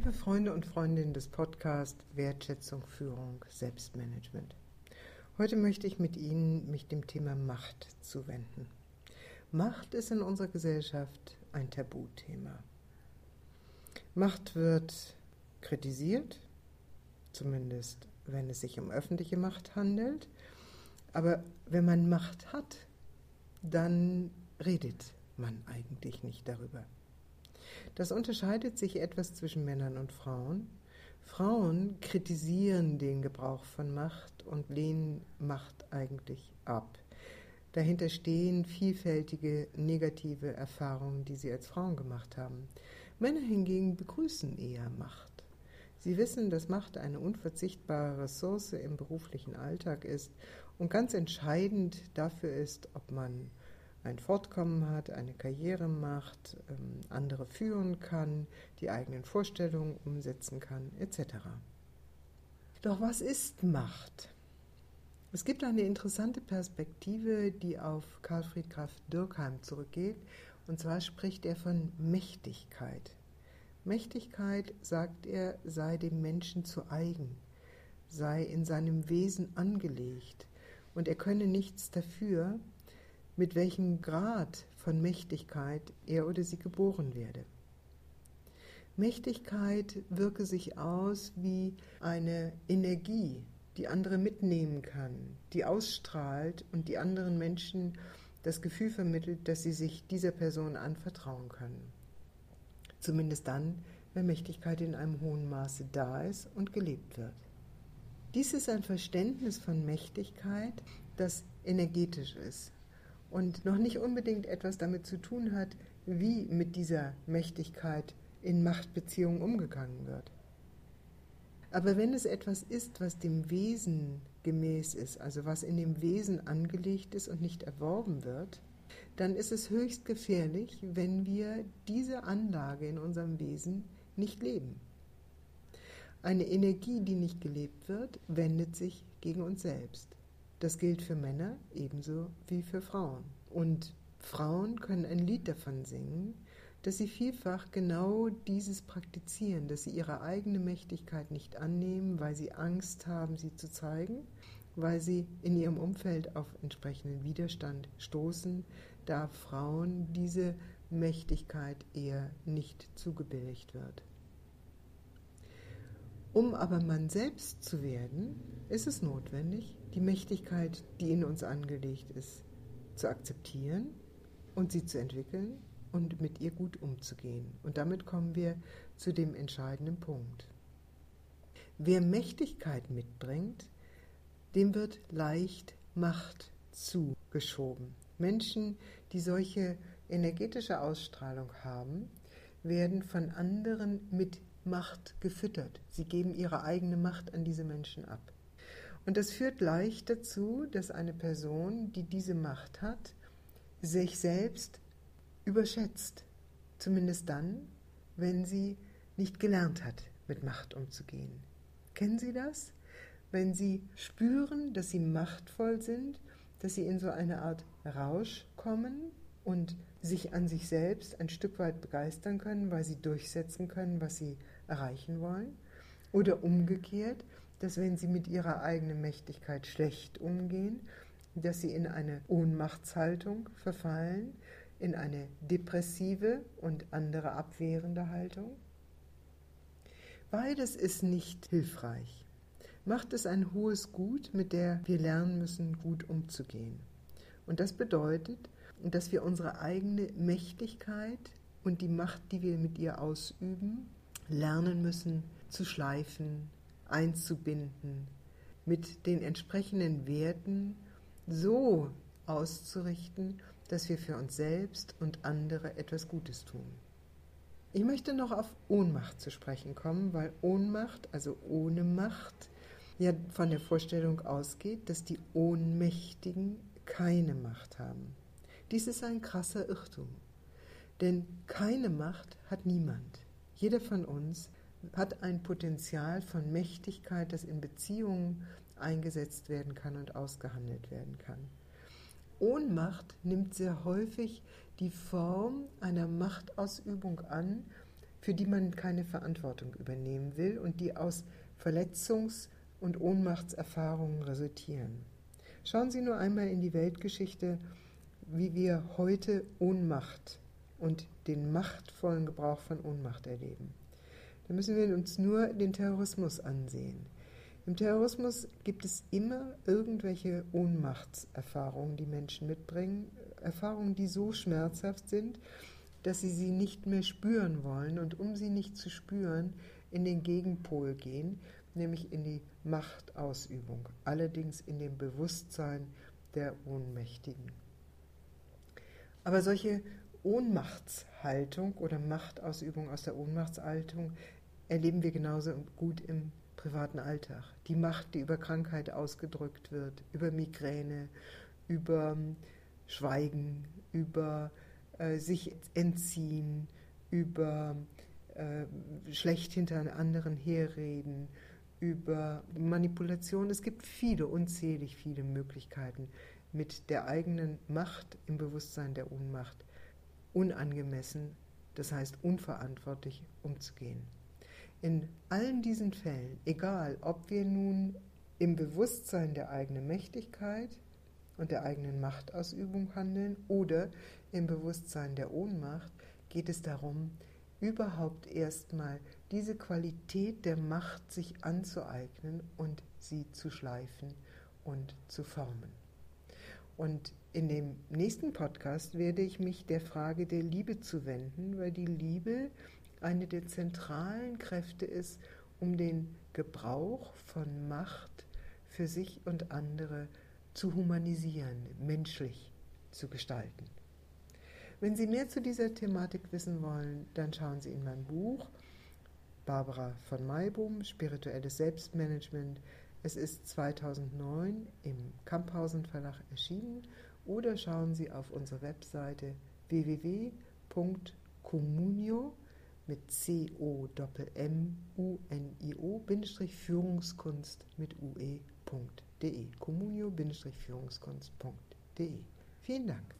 Liebe Freunde und Freundinnen des Podcasts Wertschätzung, Führung, Selbstmanagement. Heute möchte ich mit Ihnen mich dem Thema Macht zuwenden. Macht ist in unserer Gesellschaft ein Tabuthema. Macht wird kritisiert, zumindest wenn es sich um öffentliche Macht handelt. Aber wenn man Macht hat, dann redet man eigentlich nicht darüber. Das unterscheidet sich etwas zwischen Männern und Frauen. Frauen kritisieren den Gebrauch von Macht und lehnen Macht eigentlich ab. Dahinter stehen vielfältige negative Erfahrungen, die sie als Frauen gemacht haben. Männer hingegen begrüßen eher Macht. Sie wissen, dass Macht eine unverzichtbare Ressource im beruflichen Alltag ist und ganz entscheidend dafür ist, ob man ein Fortkommen hat, eine Karriere macht, ähm, andere führen kann, die eigenen Vorstellungen umsetzen kann, etc. Doch was ist Macht? Es gibt eine interessante Perspektive, die auf Karl Friedrich Dürkheim zurückgeht, und zwar spricht er von Mächtigkeit. Mächtigkeit, sagt er, sei dem Menschen zu eigen, sei in seinem Wesen angelegt, und er könne nichts dafür, mit welchem Grad von Mächtigkeit er oder sie geboren werde. Mächtigkeit wirke sich aus wie eine Energie, die andere mitnehmen kann, die ausstrahlt und die anderen Menschen das Gefühl vermittelt, dass sie sich dieser Person anvertrauen können. Zumindest dann, wenn Mächtigkeit in einem hohen Maße da ist und gelebt wird. Dies ist ein Verständnis von Mächtigkeit, das energetisch ist, und noch nicht unbedingt etwas damit zu tun hat, wie mit dieser Mächtigkeit in Machtbeziehungen umgegangen wird. Aber wenn es etwas ist, was dem Wesen gemäß ist, also was in dem Wesen angelegt ist und nicht erworben wird, dann ist es höchst gefährlich, wenn wir diese Anlage in unserem Wesen nicht leben. Eine Energie, die nicht gelebt wird, wendet sich gegen uns selbst. Das gilt für Männer ebenso wie für Frauen. Und Frauen können ein Lied davon singen, dass sie vielfach genau dieses praktizieren, dass sie ihre eigene Mächtigkeit nicht annehmen, weil sie Angst haben, sie zu zeigen, weil sie in ihrem Umfeld auf entsprechenden Widerstand stoßen, da Frauen diese Mächtigkeit eher nicht zugebilligt wird. Um aber man selbst zu werden, ist es notwendig, die Mächtigkeit, die in uns angelegt ist, zu akzeptieren und sie zu entwickeln und mit ihr gut umzugehen. Und damit kommen wir zu dem entscheidenden Punkt. Wer Mächtigkeit mitbringt, dem wird leicht Macht zugeschoben. Menschen, die solche energetische Ausstrahlung haben, werden von anderen mit Macht gefüttert. Sie geben ihre eigene Macht an diese Menschen ab. Und das führt leicht dazu, dass eine Person, die diese Macht hat, sich selbst überschätzt. Zumindest dann, wenn sie nicht gelernt hat, mit Macht umzugehen. Kennen Sie das? Wenn Sie spüren, dass Sie machtvoll sind, dass Sie in so eine Art Rausch kommen und sich an sich selbst ein Stück weit begeistern können, weil Sie durchsetzen können, was Sie erreichen wollen. Oder umgekehrt, dass wenn sie mit ihrer eigenen Mächtigkeit schlecht umgehen, dass sie in eine Ohnmachtshaltung verfallen, in eine depressive und andere abwehrende Haltung. Beides ist nicht hilfreich. Macht es ein hohes Gut, mit der wir lernen müssen, gut umzugehen. Und das bedeutet, dass wir unsere eigene Mächtigkeit und die Macht, die wir mit ihr ausüben, lernen müssen zu schleifen, einzubinden, mit den entsprechenden Werten so auszurichten, dass wir für uns selbst und andere etwas Gutes tun. Ich möchte noch auf Ohnmacht zu sprechen kommen, weil Ohnmacht, also ohne Macht, ja von der Vorstellung ausgeht, dass die Ohnmächtigen keine Macht haben. Dies ist ein krasser Irrtum, denn keine Macht hat niemand. Jeder von uns hat ein Potenzial von Mächtigkeit, das in Beziehungen eingesetzt werden kann und ausgehandelt werden kann. Ohnmacht nimmt sehr häufig die Form einer Machtausübung an, für die man keine Verantwortung übernehmen will und die aus Verletzungs- und Ohnmachtserfahrungen resultieren. Schauen Sie nur einmal in die Weltgeschichte, wie wir heute Ohnmacht und den machtvollen Gebrauch von Ohnmacht erleben. Da müssen wir uns nur den Terrorismus ansehen. Im Terrorismus gibt es immer irgendwelche Ohnmachtserfahrungen, die Menschen mitbringen, Erfahrungen, die so schmerzhaft sind, dass sie sie nicht mehr spüren wollen und um sie nicht zu spüren, in den Gegenpol gehen, nämlich in die Machtausübung, allerdings in dem Bewusstsein der Ohnmächtigen. Aber solche Ohnmachtshaltung oder Machtausübung aus der Ohnmachtshaltung erleben wir genauso gut im privaten Alltag. Die Macht, die über Krankheit ausgedrückt wird, über Migräne, über ähm, Schweigen, über äh, sich entziehen, über äh, schlecht hinter anderen herreden, über Manipulation. Es gibt viele, unzählig viele Möglichkeiten, mit der eigenen Macht im Bewusstsein der Ohnmacht unangemessen, das heißt unverantwortlich umzugehen. In allen diesen Fällen, egal ob wir nun im Bewusstsein der eigenen Mächtigkeit und der eigenen Machtausübung handeln oder im Bewusstsein der Ohnmacht, geht es darum, überhaupt erstmal diese Qualität der Macht sich anzueignen und sie zu schleifen und zu formen. Und in dem nächsten Podcast werde ich mich der Frage der Liebe zuwenden, weil die Liebe eine der zentralen Kräfte ist, um den Gebrauch von Macht für sich und andere zu humanisieren, menschlich zu gestalten. Wenn Sie mehr zu dieser Thematik wissen wollen, dann schauen Sie in mein Buch Barbara von Maibum, Spirituelles Selbstmanagement. Es ist 2009 im Kamphausen Verlag erschienen oder schauen Sie auf unsere Webseite www.communio mit c o m u n i o Führungskunst mit ue.de communio-führungskunst.de Vielen Dank.